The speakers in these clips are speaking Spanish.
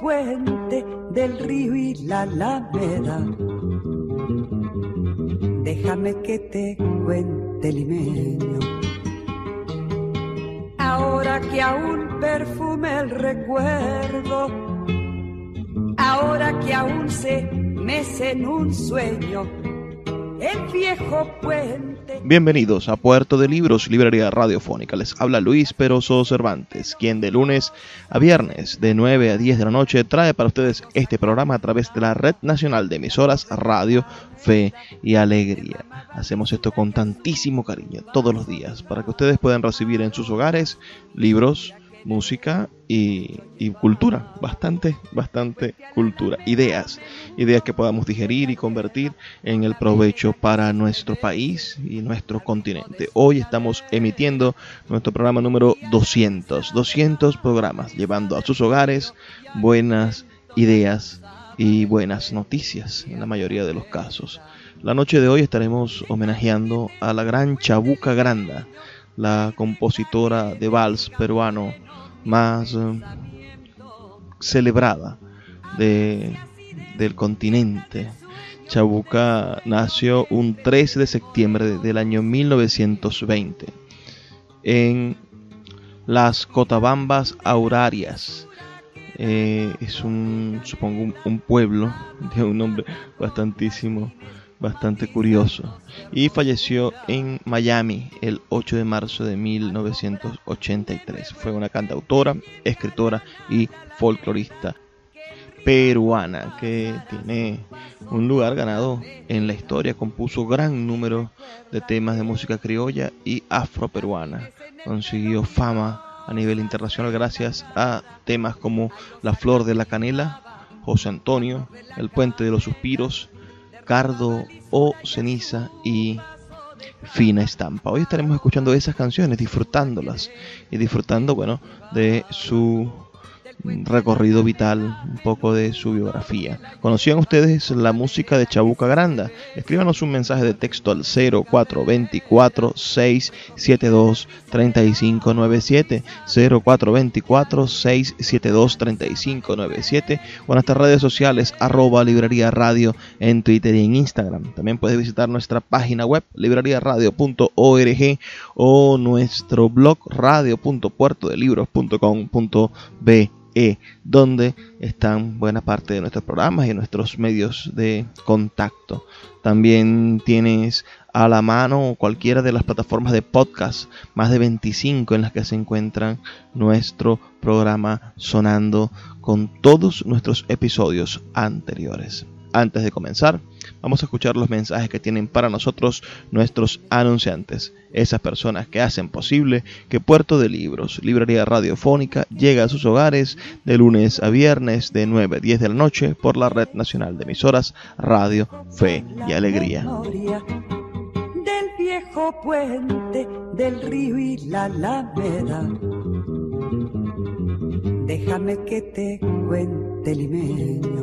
Puente del río y la alameda. Déjame que te cuente limeño. Ahora que aún perfume el recuerdo, ahora que aún se mece en un sueño el viejo puente. Bienvenidos a Puerto de Libros, Librería Radiofónica. Les habla Luis Peroso Cervantes, quien de lunes a viernes de 9 a 10 de la noche trae para ustedes este programa a través de la Red Nacional de Emisoras Radio, Fe y Alegría. Hacemos esto con tantísimo cariño todos los días para que ustedes puedan recibir en sus hogares libros, música y, cultura, bastante, bastante cultura, ideas, ideas que podamos digerir y convertir en el provecho para nuestro país y nuestro continente. Hoy estamos emitiendo nuestro programa número 200, 200 programas, llevando a sus hogares buenas ideas y buenas noticias en la mayoría de los casos. La noche de hoy estaremos homenajeando a la gran Chabuca Granda, la compositora de vals peruano más eh, celebrada de, del continente. Chabuca nació un 13 de septiembre del año 1920 en las Cotabambas Aurarias. Eh, es un, supongo, un, un, pueblo de un nombre bastantísimo bastante curioso. Y falleció en Miami el 8 de marzo de 1983. Fue una cantautora, escritora y folclorista peruana que tiene un lugar ganado en la historia. Compuso gran número de temas de música criolla y afroperuana. Consiguió fama a nivel internacional gracias a temas como La Flor de la Canela, José Antonio, El Puente de los Suspiros, Cardo o Ceniza y Fina Estampa. Hoy estaremos escuchando esas canciones, disfrutándolas y disfrutando, bueno, de su recorrido vital, un poco de su biografía. ¿Conocían ustedes la música de Chabuca Granda? Escríbanos un mensaje de texto al 0424 672 3597 0424 672 3597 o en nuestras redes sociales arroba librería radio en Twitter y en Instagram. También puedes visitar nuestra página web libreriaradio.org o nuestro blog radio.puertodelibros.com.b e, donde están buena parte de nuestros programas y nuestros medios de contacto. También tienes a la mano cualquiera de las plataformas de podcast, más de 25 en las que se encuentran nuestro programa sonando con todos nuestros episodios anteriores. Antes de comenzar, vamos a escuchar los mensajes que tienen para nosotros nuestros anunciantes, esas personas que hacen posible que Puerto de Libros, Librería Radiofónica, llegue a sus hogares de lunes a viernes de 9 a 10 de la noche por la Red Nacional de Emisoras Radio, Fe y Alegría. Viejo puente del río y la alameda. Déjame que te cuente limeño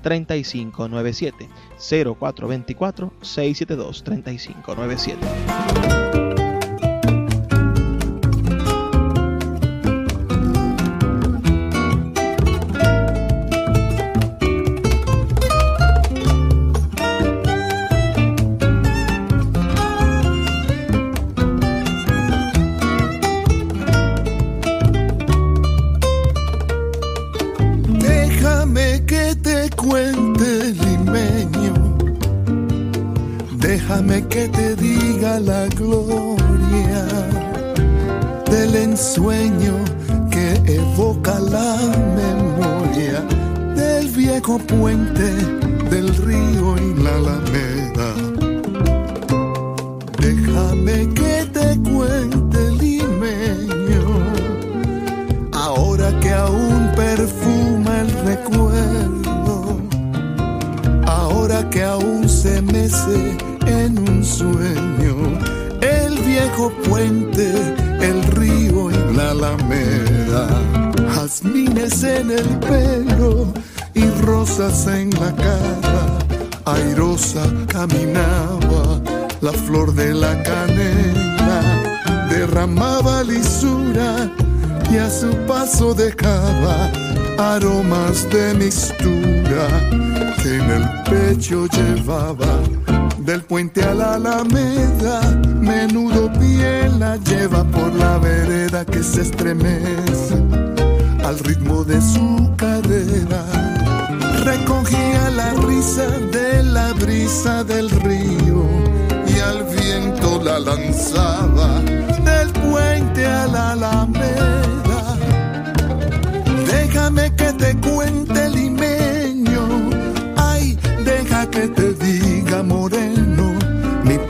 3597 0424 672 3597. Lanzaba del puente a la alameda. Déjame que te cuente limeño, ay, deja que te diga moreno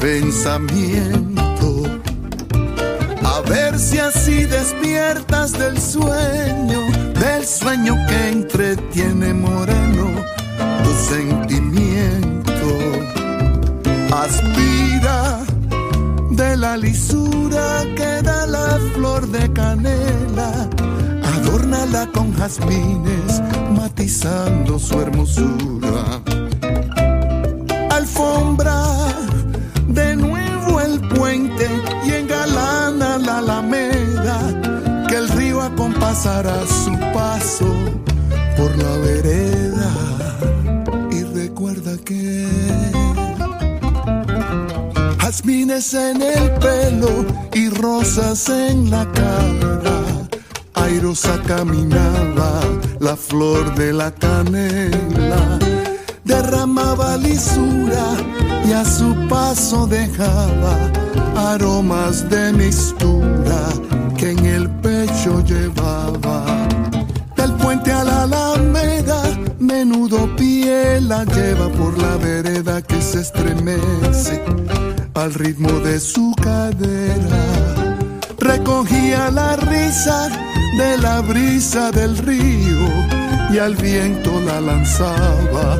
pensamiento. A ver si así despiertas del sueño, del sueño que entretiene moreno tu sentimiento. Aspira la lisura que da la flor de canela, adórnala con jazmines, matizando su hermosura. Alfombra de nuevo el puente y engalana la alameda, que el río acompasará su paso por la vereda. Jazmines en el pelo y rosas en la cara. Airosa caminaba la flor de la canela, derramaba lisura y a su paso dejaba aromas de mistura que en el pecho llevaba. Del puente a la alameda, menudo pie la lleva por la vereda que se estremece al ritmo de su cadera. recogía la risa de la brisa del río y al viento la lanzaba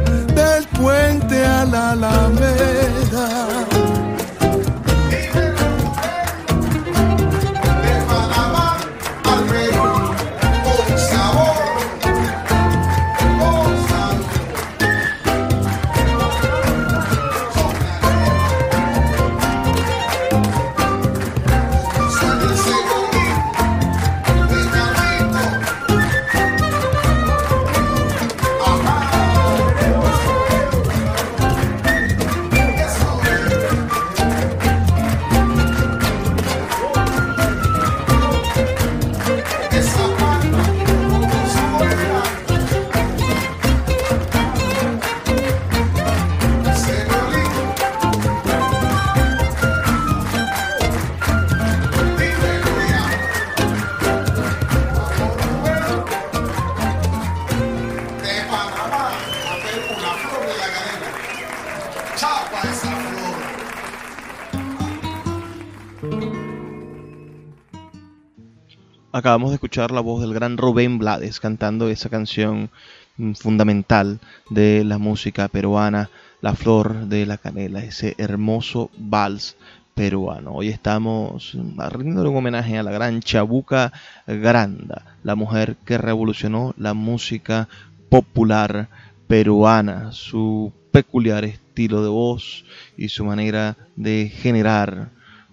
Acabamos de escuchar la voz del gran Rubén Blades cantando esa canción mm, fundamental de la música peruana, La Flor de la Canela, ese hermoso vals peruano. Hoy estamos rindiendo un homenaje a la gran Chabuca Granda, la mujer que revolucionó la música popular peruana, su peculiar estilo de voz y su manera de generar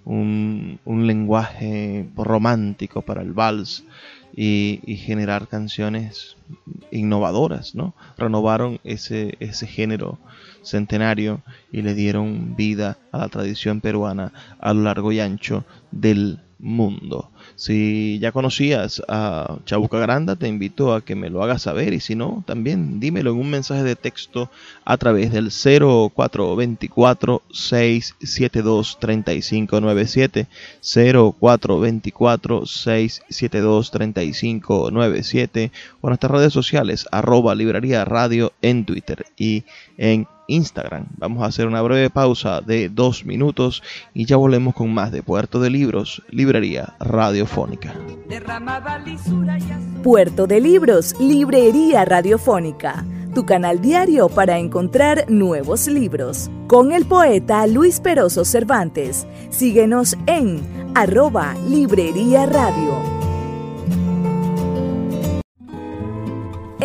un, lenguaje romántico para el vals y, generar canciones innovadoras, ¿no? Renovaron ese, ese género centenario y le dieron vida a la tradición peruana a lo largo y ancho del mundo. Si ya conocías a Chabuca Granda, te invito a que me lo hagas saber. Y si no, también dímelo en un mensaje de texto a través del 0424 672 3597 0424 672 3597 o en nuestras redes sociales arroba librería radio en Twitter y en Instagram. Vamos a hacer una breve pausa de dos minutos y ya volvemos con más de Puerto de Libros, Librería Radiofónica. Puerto de Libros, Librería Radiofónica, tu canal diario para encontrar nuevos libros. Con el poeta Luis Peroso Cervantes. Síguenos en arroba Librería Radio.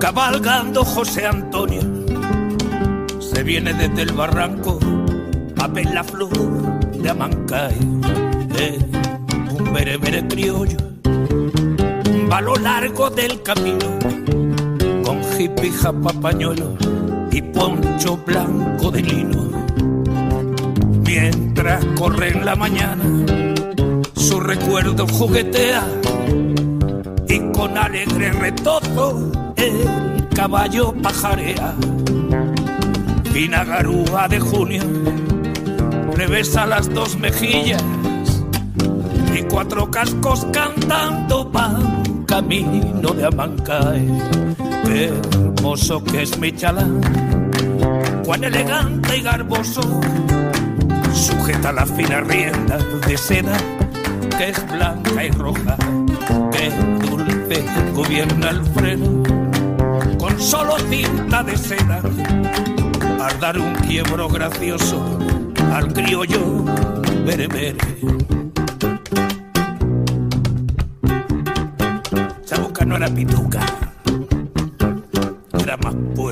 Cabalgando José Antonio. Se viene desde el barranco a ver la flor de Amancay, de un berebere criollo. Va lo largo del camino con hippie papañuelo y poncho blanco de lino. Mientras corre en la mañana, su recuerdo juguetea con alegre retozo el caballo pajarea. Fina garúa de junio revesa las dos mejillas y cuatro cascos cantando van camino de Amancae. Hermoso que es mi chalán, cuán elegante y garboso, sujeta la fina rienda de seda que es blanca y roja dulce gobierna el freno con solo cinta de seda al dar un quiebro gracioso al criollo berebere. Chabuca no era pituca, era más pueblo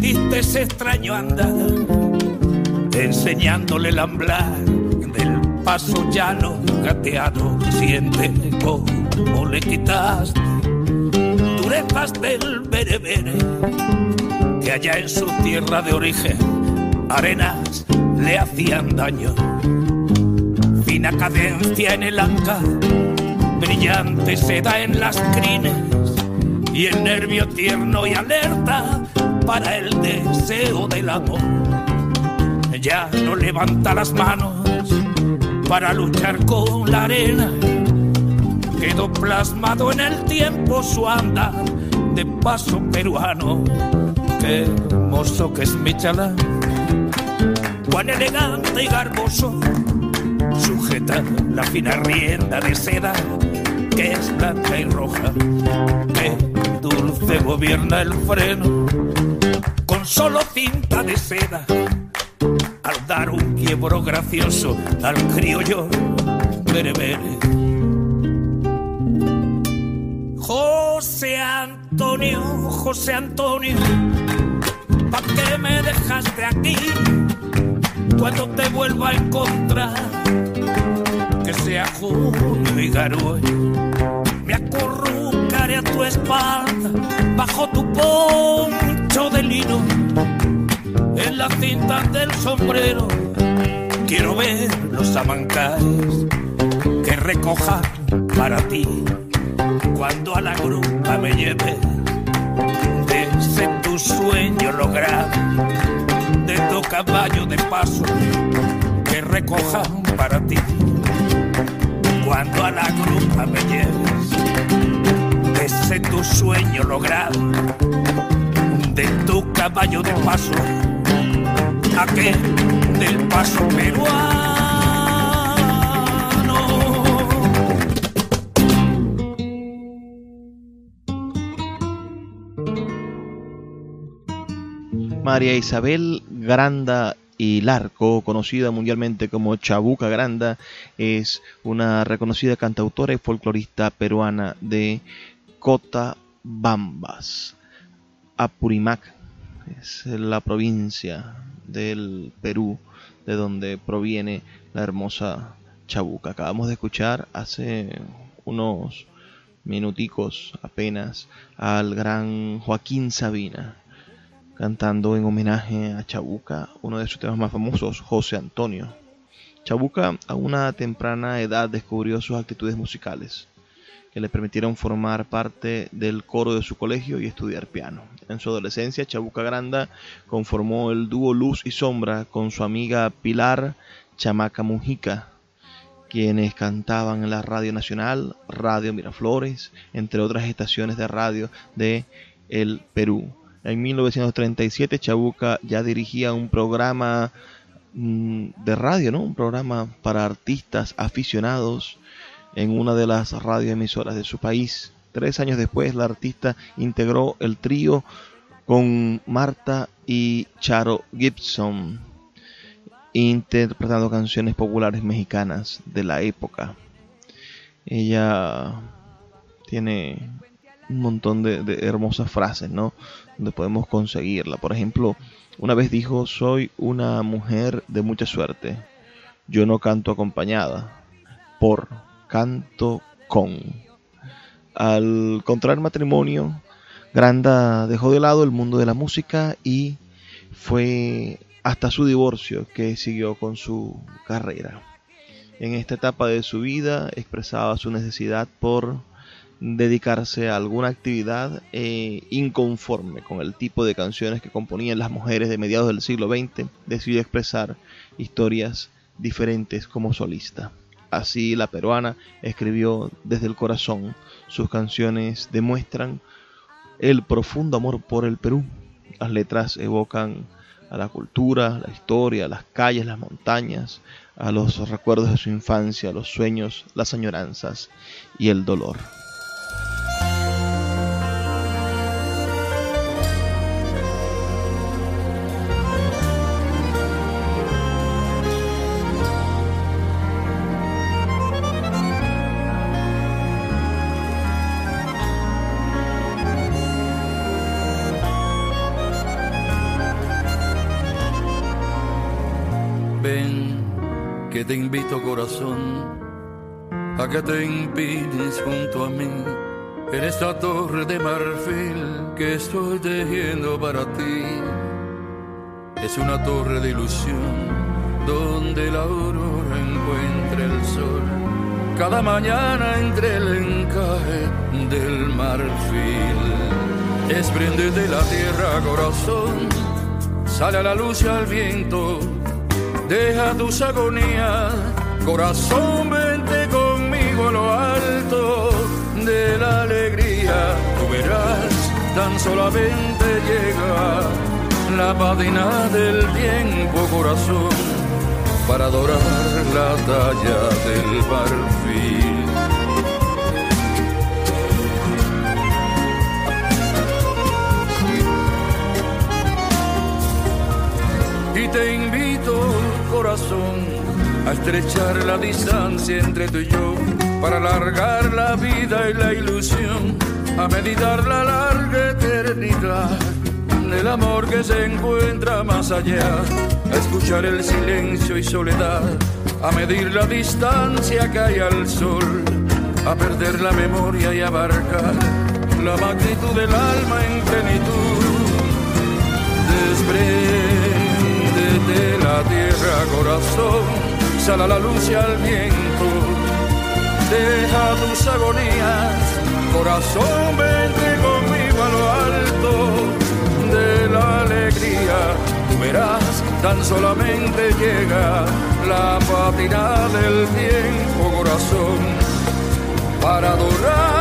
diste ese extraño andar, enseñándole el amblar del paso llano gateado. Siente cómo le quitaste durezas del berebere, que allá en su tierra de origen arenas le hacían daño. Fina cadencia en el anca, brillante seda en las crines y el nervio tierno y alerta para el deseo del amor. Ya no levanta las manos para luchar con la arena. Quedó plasmado en el tiempo su andar de paso peruano. Qué hermoso que es mi chalán, cuán elegante y garboso. Sujeta la fina rienda de seda que es blanca y roja. Qué dulce gobierna el freno solo cinta de seda. Al dar un quiebro gracioso al criollo berebere. José Antonio, José Antonio, ¿pa' qué me dejaste aquí? Cuando te vuelva a encontrar, que sea junio y garoy, me acurrucaré a tu espalda, bajo tu de lino, en la cinta del sombrero. Quiero ver los amancáis que recoja para ti cuando a la grupa me lleve de ese tu sueño lograr de tu caballo de paso que recojan para ti cuando a la grupa me lleves de ese tu sueño lograr de tu caballo de paso aquel del paso peruano. María Isabel Granda y Larco, conocida mundialmente como Chabuca Granda, es una reconocida cantautora y folclorista peruana de Cotabambas, Apurimac, es la provincia del Perú de donde proviene la hermosa Chabuca. Acabamos de escuchar hace unos minuticos apenas al gran Joaquín Sabina cantando en homenaje a Chabuca, uno de sus temas más famosos, José Antonio. Chabuca a una temprana edad descubrió sus actitudes musicales, que le permitieron formar parte del coro de su colegio y estudiar piano. En su adolescencia, Chabuca Granda conformó el dúo Luz y Sombra con su amiga Pilar Chamaca Mujica, quienes cantaban en la Radio Nacional, Radio Miraflores, entre otras estaciones de radio de el Perú. En 1937 Chabuca ya dirigía un programa mm, de radio, ¿no? Un programa para artistas aficionados en una de las radioemisoras de su país. Tres años después, la artista integró el trío con Marta y Charo Gibson, interpretando canciones populares mexicanas de la época. Ella tiene un montón de, de hermosas frases, ¿no? donde podemos conseguirla. Por ejemplo, una vez dijo, soy una mujer de mucha suerte. Yo no canto acompañada, por canto con. Al contraer matrimonio, Granda dejó de lado el mundo de la música y fue hasta su divorcio que siguió con su carrera. En esta etapa de su vida expresaba su necesidad por dedicarse a alguna actividad eh, inconforme con el tipo de canciones que componían las mujeres de mediados del siglo XX, decidió expresar historias diferentes como solista. Así la peruana escribió desde el corazón. Sus canciones demuestran el profundo amor por el Perú. Las letras evocan a la cultura, la historia, las calles, las montañas, a los recuerdos de su infancia, los sueños, las añoranzas y el dolor. Que te invito corazón a que te empines junto a mí en esta torre de marfil que estoy tejiendo para ti. Es una torre de ilusión donde la aurora encuentra el sol. Cada mañana entre el encaje del marfil. Desprende la tierra, corazón, sale a la luz y al viento. Deja tus agonías, corazón, vente conmigo a lo alto de la alegría. Tú verás, tan solamente llega la página del tiempo, corazón, para adorar la talla del marfil. Y te invito, corazón, a estrechar la distancia entre tú y yo, para alargar la vida y la ilusión, a meditar la larga eternidad del amor que se encuentra más allá, a escuchar el silencio y soledad, a medir la distancia que hay al sol, a perder la memoria y abarcar la magnitud del alma en plenitud. Desprende de la tierra, corazón, sal a la luz y al viento, deja tus agonías, corazón, vente conmigo a lo alto de la alegría. Tú verás, tan solamente llega la patina del tiempo, corazón, para adorar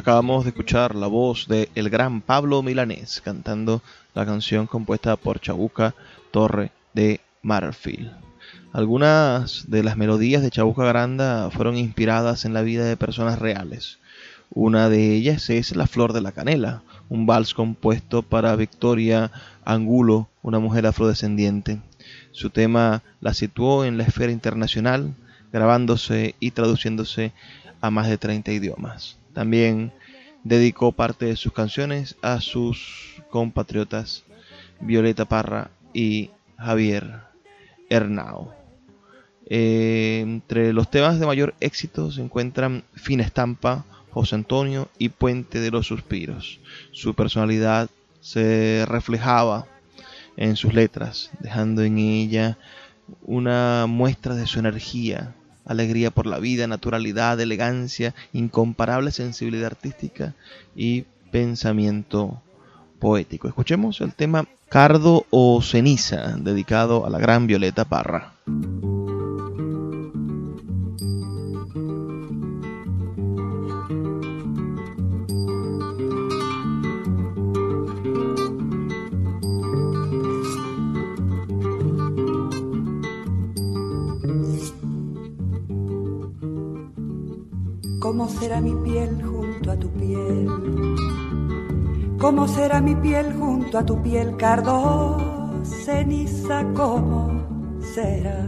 Acabamos de escuchar la voz de el gran Pablo Milanés cantando la canción compuesta por Chabuca Torre de Marfil. Algunas de las melodías de Chabuca Granda fueron inspiradas en la vida de personas reales. Una de ellas es La Flor de la Canela, un vals compuesto para Victoria Angulo, una mujer afrodescendiente. Su tema la situó en la esfera internacional, grabándose y traduciéndose a más de 30 idiomas. También dedicó parte de sus canciones a sus compatriotas Violeta Parra y Javier Hernao. Eh, entre los temas de mayor éxito se encuentran Fina Estampa, José Antonio y Puente de los Suspiros. Su personalidad se reflejaba en sus letras, dejando en ella una muestra de su energía, alegría por la vida, naturalidad, elegancia, incomparable sensibilidad artística y pensamiento poético. Escuchemos el tema Cardo o Ceniza, dedicado a la gran Violeta Parra. ¿Cómo será mi piel junto a tu piel, cardo, ceniza? ¿Cómo será?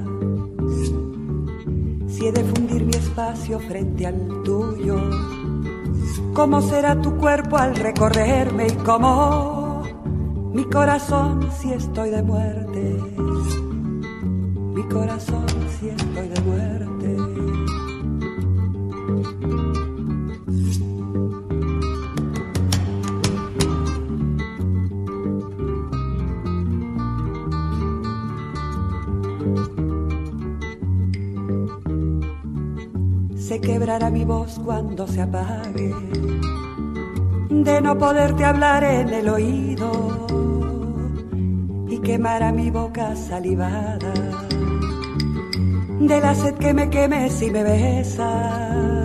Si he de fundir mi espacio frente al tuyo, ¿cómo será tu cuerpo al recorrerme y cómo mi corazón si estoy de muerte? Mi corazón si estoy de muerte. Quebrará mi voz cuando se apague, de no poderte hablar en el oído y quemará mi boca salivada, de la sed que me queme si me besas,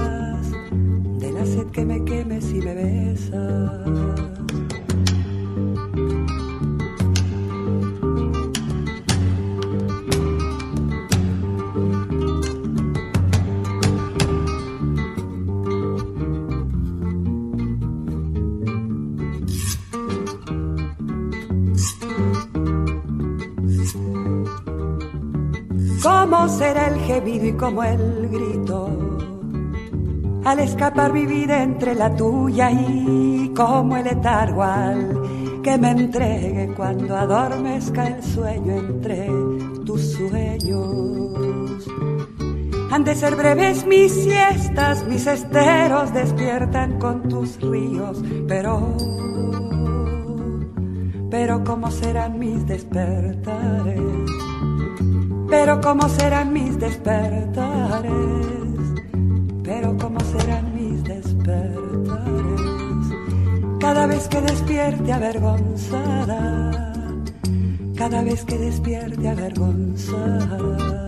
será el gemido y como el grito. Al escapar mi vida entre la tuya y como el letargo al que me entregue cuando adormezca el sueño entre tus sueños. Han de ser breves mis siestas, mis esteros despiertan con tus ríos, pero, pero cómo serán mis despertares, pero cómo serán mis despertares, pero cómo serán mis despertares, cada vez que despierte avergonzada, cada vez que despierte avergonzada.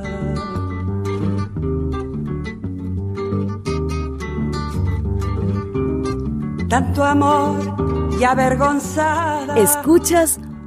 tanto amor y avergonzada. Escuchas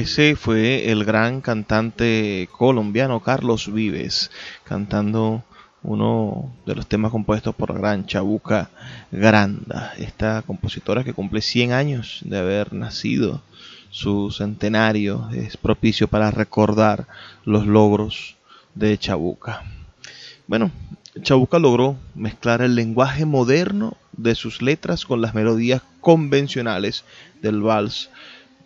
Ese fue el gran cantante colombiano Carlos Vives, cantando uno de los temas compuestos por la gran Chabuca Granda, esta compositora que cumple 100 años de haber nacido. Su centenario es propicio para recordar los logros de Chabuca. Bueno, Chabuca logró mezclar el lenguaje moderno de sus letras con las melodías convencionales del vals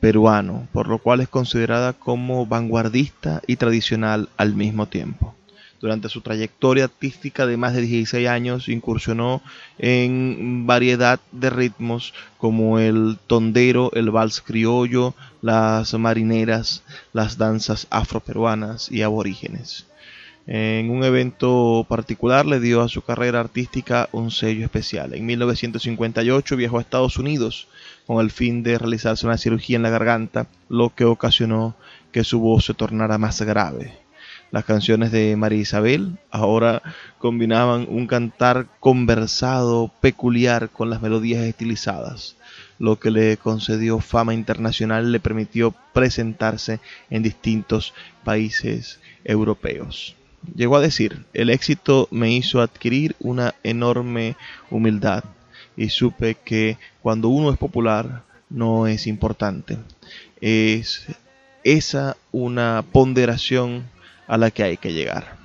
peruano, por lo cual es considerada como vanguardista y tradicional al mismo tiempo. Durante su trayectoria artística de más de 16 años incursionó en variedad de ritmos como el tondero, el vals criollo, las marineras, las danzas afroperuanas y aborígenes. En un evento particular le dio a su carrera artística un sello especial. En 1958 viajó a Estados Unidos con el fin de realizarse una cirugía en la garganta, lo que ocasionó que su voz se tornara más grave. Las canciones de María Isabel ahora combinaban un cantar conversado peculiar con las melodías estilizadas, lo que le concedió fama internacional y le permitió presentarse en distintos países europeos. Llegó a decir, el éxito me hizo adquirir una enorme humildad y supe que cuando uno es popular no es importante. Es esa una ponderación a la que hay que llegar.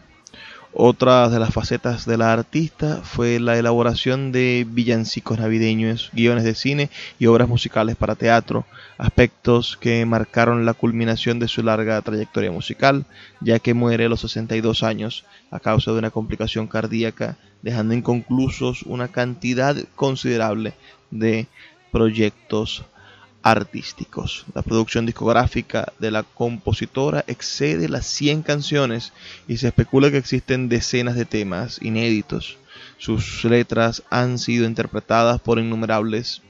Otra de las facetas de la artista fue la elaboración de villancicos navideños, guiones de cine y obras musicales para teatro, aspectos que marcaron la culminación de su larga trayectoria musical, ya que muere a los 62 años a causa de una complicación cardíaca, dejando inconclusos una cantidad considerable de proyectos artísticos. La producción discográfica de la compositora excede las 100 canciones y se especula que existen decenas de temas inéditos. Sus letras han sido interpretadas por innumerables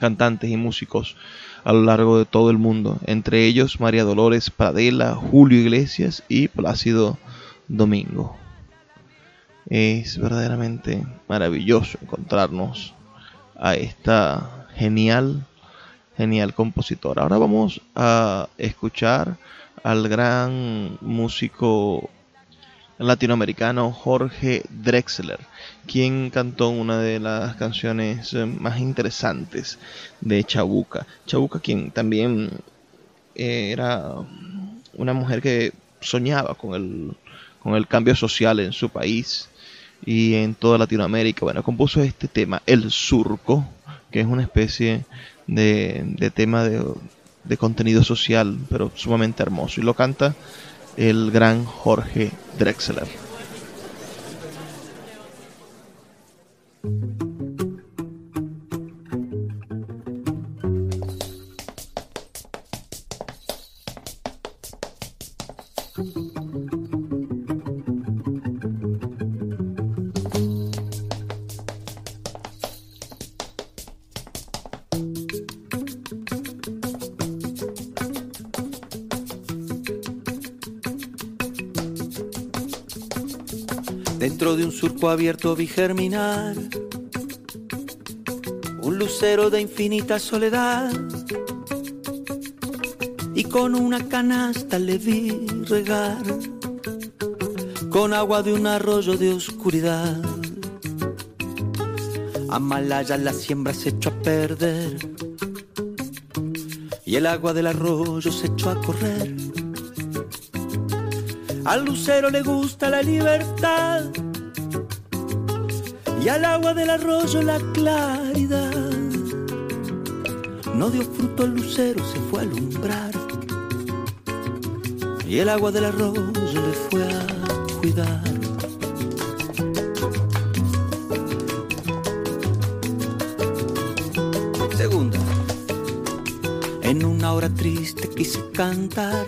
cantantes y músicos a lo largo de todo el mundo, entre ellos María Dolores Pradela, Julio Iglesias y Plácido Domingo. Es verdaderamente maravilloso encontrarnos a esta genial genial compositor. Ahora vamos a escuchar al gran músico latinoamericano Jorge Drexler, quien cantó una de las canciones más interesantes de Chabuca. Chabuca, quien también era una mujer que soñaba con el, con el cambio social en su país y en toda Latinoamérica. Bueno, compuso este tema, El Surco, que es una especie de, tema de, de contenido social, pero sumamente hermoso. Y lo canta el gran Jorge Drexler. De un surco abierto vi germinar un lucero de infinita soledad. Y con una canasta le vi regar. Con agua de un arroyo de oscuridad. A Malaya la siembra se echó a perder. Y el agua del arroyo se echó a correr. Al lucero le gusta la libertad y al agua del arroyo la claridad. No dio fruto el lucero, se fue a alumbrar y el agua del arroyo le fue a cuidar. Segunda, en una hora triste quise cantar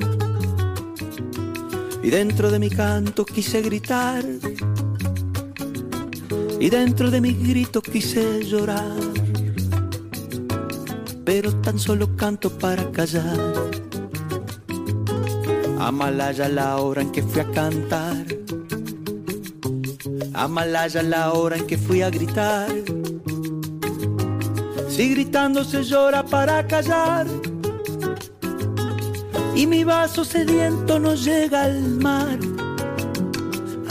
y dentro de mi canto quise gritar. Y dentro de mi grito quise llorar. Pero tan solo canto para callar. Amalaya la hora en que fui a cantar. Amalaya la hora en que fui a gritar. Si gritando se llora para callar y mi vaso sediento no llega al mar.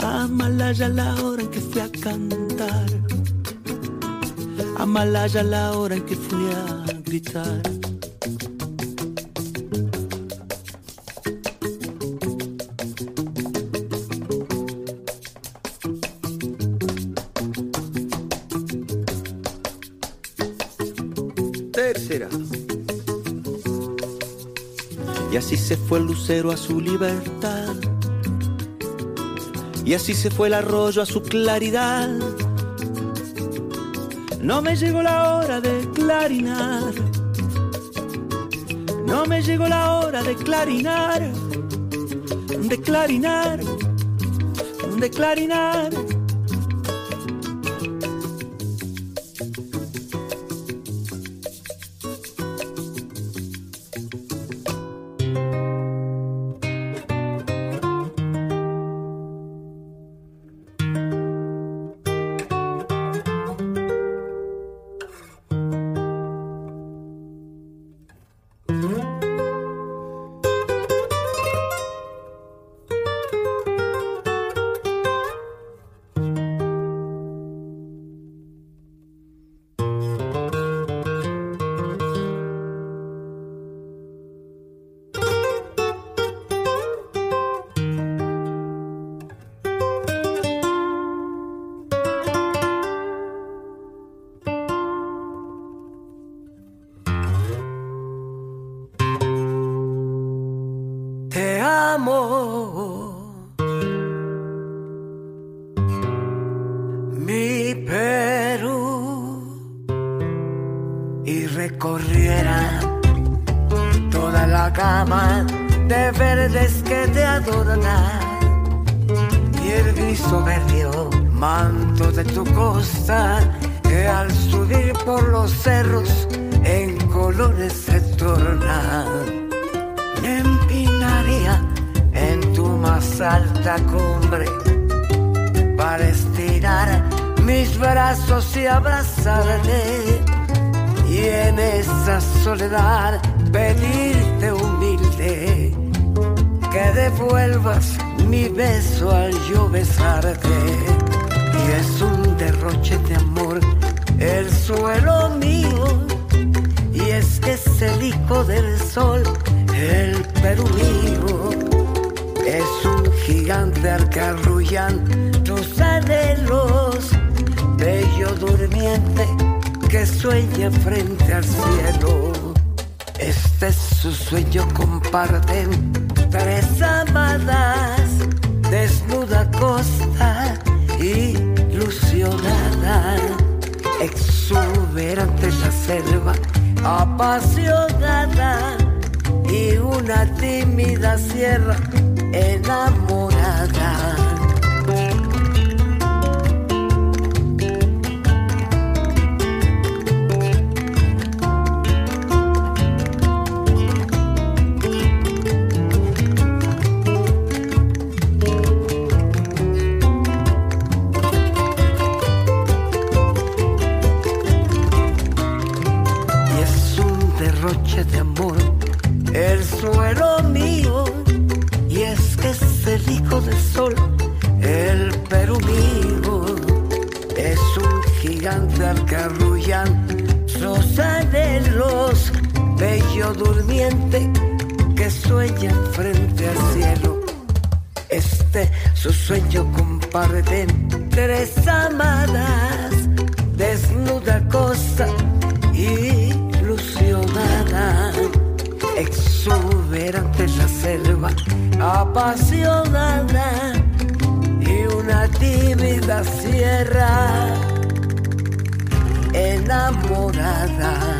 Amalaya la hora a cantar. Amalaya la hora en que fui a gritar. Tercera. Y así se fue el lucero a su libertad. Y así se fue el arroyo a su claridad. No me llegó la hora de clarinar. No me llegó la hora de clarinar. De clarinar. De clarinar. Exuberante la selva, apasionada y una tímida sierra enamorada. Amor el suelo mío y es que es el hijo del sol el Perú mío. Es un gigante al que arrullan sus anhelos bello durmiente que sueña frente al cielo. Este su sueño comparten tres amadas desnuda cosa ilusionada exuberante la selva, apasionada y una tímida sierra enamorada.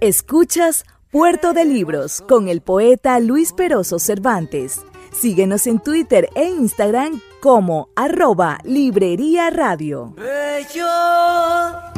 Escuchas Puerto de Libros con el poeta Luis Peroso Cervantes. Síguenos en Twitter e Instagram como arroba Librería Radio. Bello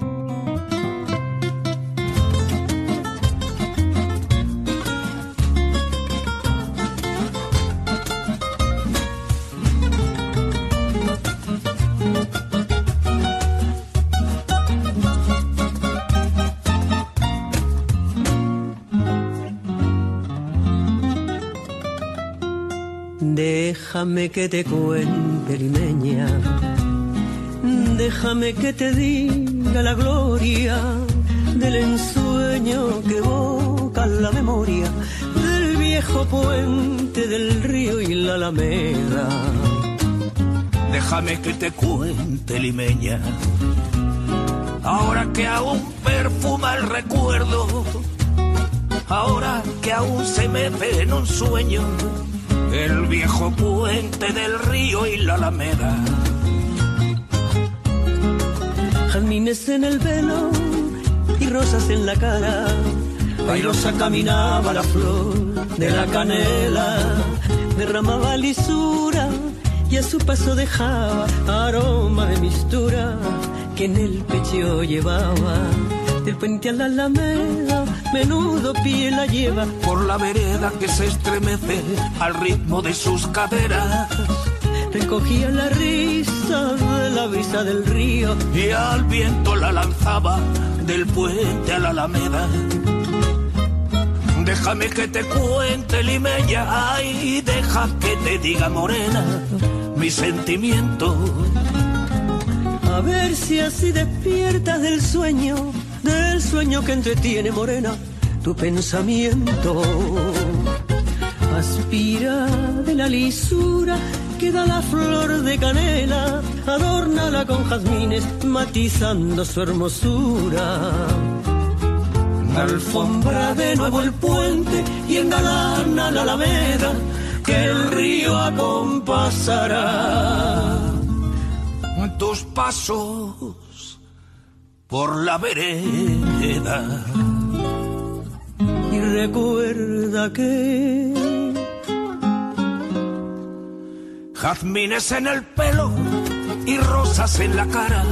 Déjame que te cuente, limeña. Déjame que te diga la gloria del ensueño que evoca la memoria del viejo puente del río y la alameda. Déjame que te cuente, limeña. Ahora que aún perfuma el recuerdo, ahora que aún se me ve en un sueño el viejo puente del río y la alameda. Jazmines en el velo y rosas en la cara. Airosa caminaba la flor de la canela, derramaba lisura y a su paso dejaba aroma de mistura que en el pecho llevaba. Del puente a la alameda menudo pie la lleva por la vereda que se estremece al ritmo de sus caderas. Recogía la risa de la brisa del río y al viento la lanzaba del puente a la alameda. Déjame que te cuente, limeña, ay, deja que te diga morena mi sentimiento. A ver si así despiertas del sueño del sueño que entretiene morena tu pensamiento. Aspira de la lisura que da la flor de canela, adórnala con jazmines, matizando su hermosura. Alfombra de nuevo el puente y engalana la alameda, que el río acompasará tus pasos por la vereda. Y recuerda que jazmines en el pelo y rosas en la cara.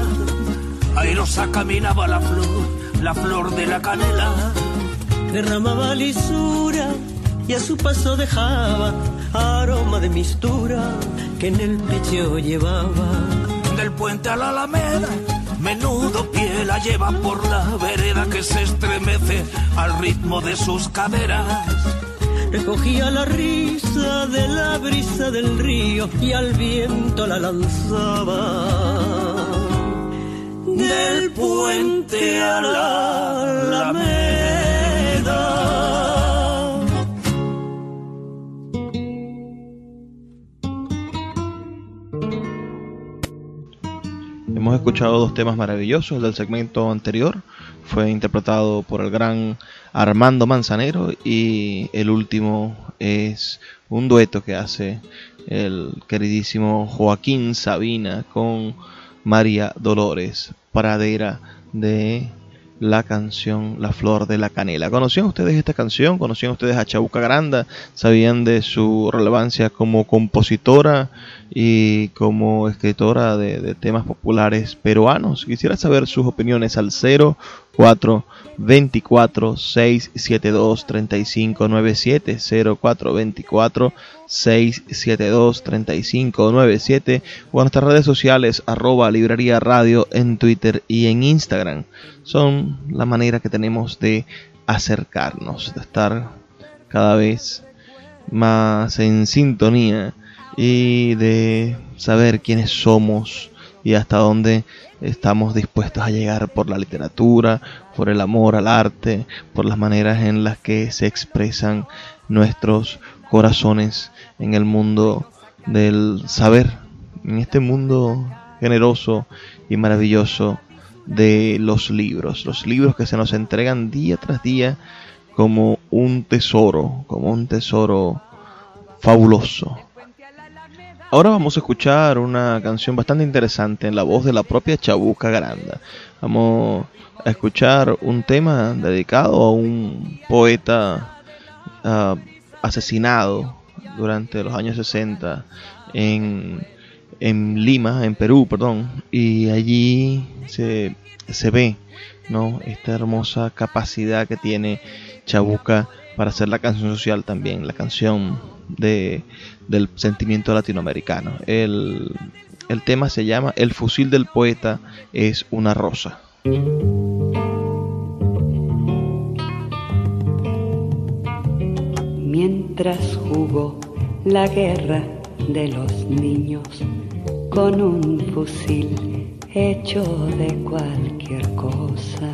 Airosa caminaba la flor, la flor de la canela. Derramaba lisura y a su paso dejaba aroma de mistura que en el pecho llevaba. Del puente a la alameda Menudo pie la lleva por la vereda que se estremece al ritmo de sus caderas. Recogía la risa de la brisa del río y al viento la lanzaba. Del puente a la alameda. Hemos escuchado dos temas maravillosos del segmento anterior. Fue interpretado por el gran Armando Manzanero y el último es un dueto que hace el queridísimo Joaquín Sabina con María Dolores Pradera de la canción La Flor de la Canela. ¿Conocían ustedes esta canción? ¿Conocían ustedes a Chabuca Granda? ¿Sabían de su relevancia como compositora y como escritora de, temas populares peruanos? Quisiera saber sus opiniones al 04 24 672 3597 0424 672 3597 o a nuestras redes sociales arroba librería radio en Twitter y en Instagram. Son la manera que tenemos de acercarnos, de estar cada vez más en sintonía y de saber quiénes somos y hasta dónde estamos dispuestos a llegar por la literatura, por el amor al arte, por las maneras en las que se expresan nuestros corazones en el mundo del saber, en este mundo generoso y maravilloso de los libros, los libros que se nos entregan día tras día como un tesoro, como un tesoro fabuloso. Ahora vamos a escuchar una canción bastante interesante en la voz de la propia Chabuca Granda. Vamos a escuchar un tema dedicado a un poeta ah, asesinado durante los años 60 en, en Lima, en Perú, perdón, y allí se, se ve ¿no? esta hermosa capacidad que tiene Chabuca para hacer la canción social también, la canción de, del sentimiento latinoamericano. El, el tema se llama El fusil del poeta es una rosa. Mientras jugó la guerra de los niños con un fusil hecho de cualquier cosa,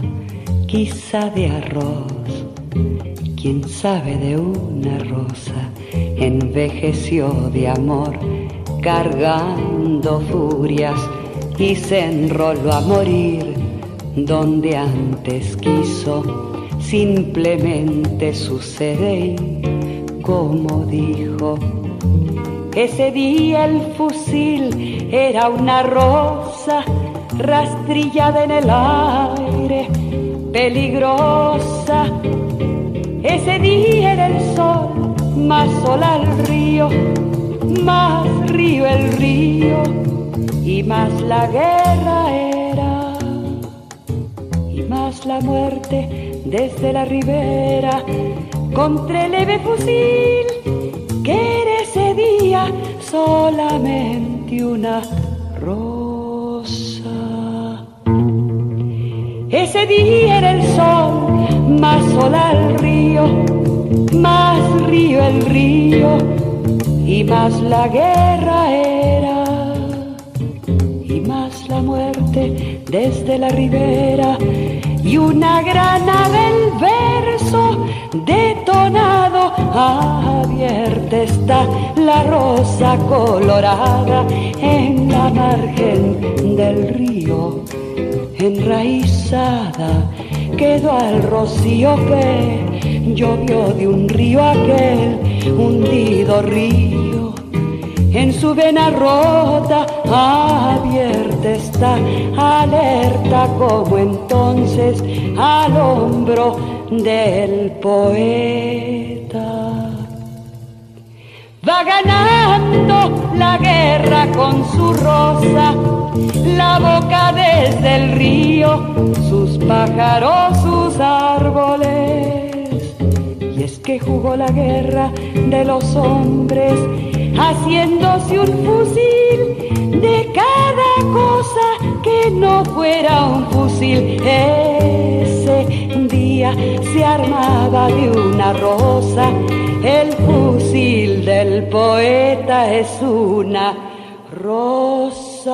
quizá de arroz, quién sabe de una rosa, envejeció de amor cargando furias y se enroló a morir donde antes quiso simplemente sucede como dijo ese día el fusil era una rosa rastrillada en el aire peligrosa ese día era el sol más sol al río más río el río y más la guerra era y más la muerte desde la ribera contra el leve fusil que era ese día solamente una rosa. Ese día era el sol, más sol al río, más río el río y más la guerra era y más la muerte desde la ribera y una grana del verso detonado abierta está la rosa colorada en la margen del río enraizada quedó al rocío que llovió de un río aquel hundido río. En su vena rota abierta está, alerta como entonces al hombro del poeta. Va ganando la guerra con su rosa, la boca desde el río, sus pájaros, sus árboles. Y es que jugó la guerra de los hombres, haciéndose un fusil de cada cosa que no fuera un fusil. Ese día se armaba de una rosa el fusil del poeta es una rosa. Ya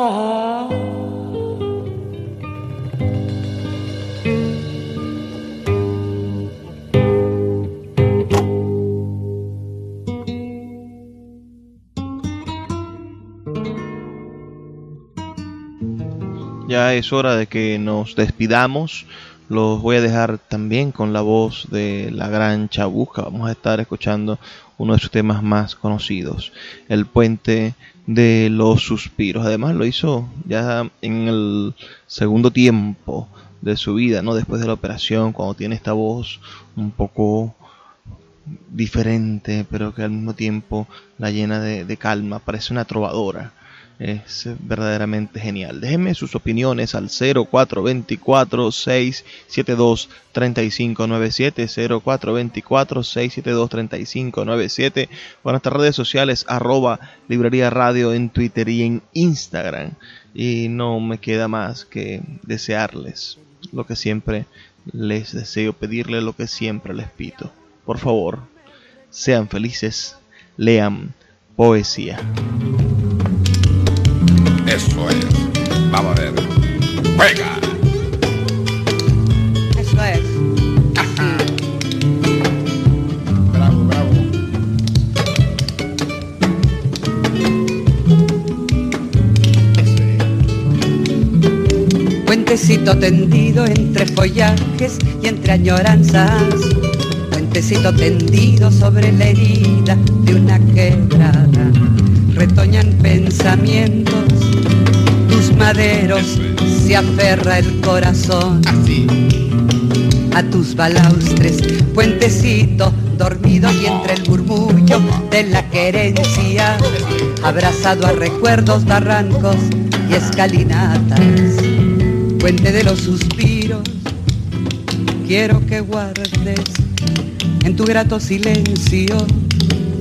es hora de que nos despidamos. Los voy a dejar también con la voz de la gran Chabuca. Vamos a estar escuchando uno de sus temas más conocidos, El puente de los suspiros. Además lo hizo ya en el segundo tiempo de su vida, ¿no? Después de la operación, cuando tiene esta voz un poco diferente, pero que al mismo tiempo la llena de, de calma, parece una trovadora es verdaderamente genial. Déjenme sus opiniones al 0424-672-3597, 0424-672-3597 o en nuestras redes sociales arroba librería radio en Twitter y en Instagram. Y no me queda más que desearles lo que siempre les deseo, pedirle lo que siempre les pido. Por favor, sean felices, lean poesía. Eso es. Vamos a ver. ¡Juega! Eso es. Bravo, bravo. Puentecito tendido entre follajes y entre añoranzas. Puentecito tendido sobre la herida de una quebrada. Retoñan pensamientos, maderos se aferra el corazón Así. a tus balaustres, puentecito dormido y entre el murmullo de la querencia, abrazado a recuerdos, barrancos y escalinatas, puente de los suspiros, quiero que guardes en tu grato silencio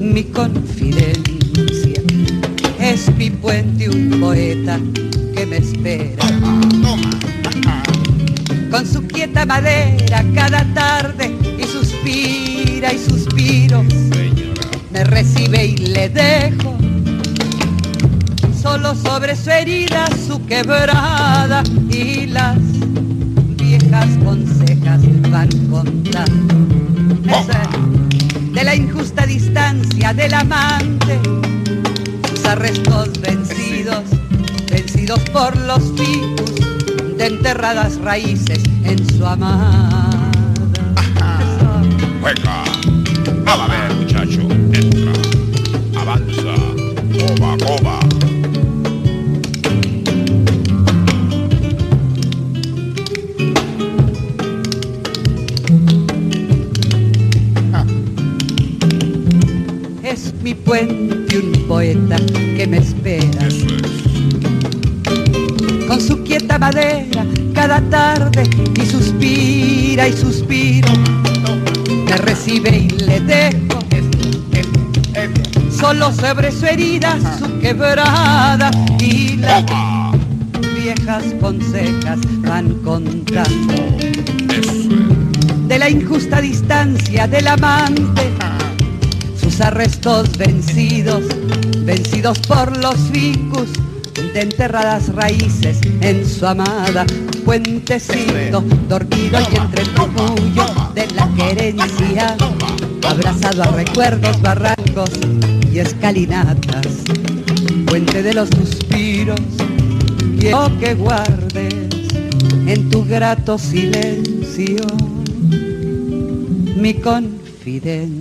mi confidencia. Es mi puente un poeta que me espera. Con su quieta madera cada tarde y suspira y suspiro. Me recibe y le dejo solo sobre su herida su quebrada y las viejas consejas van contando de la injusta distancia del amante, sus arrestos vencidos, por los ficus de enterradas raíces en su amada. Juega. Vamos a ver, muchacho. Entra. Avanza. Coba, coba. Es mi puente un poeta y suspiro. Me recibe y le dejo solo sobre su herida su quebrada y las viejas consejas van contando de la injusta distancia del amante sus arrestos vencidos, vencidos por los ficus de enterradas raíces en su amada puentecito, dormido y entre el murmullo de la querencia, abrazado a recuerdos, barrancos y escalinatas, puente de los suspiros, quiero que guardes en tu grato silencio mi confidencia.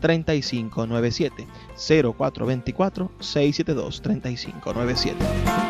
3597 0424 672 3597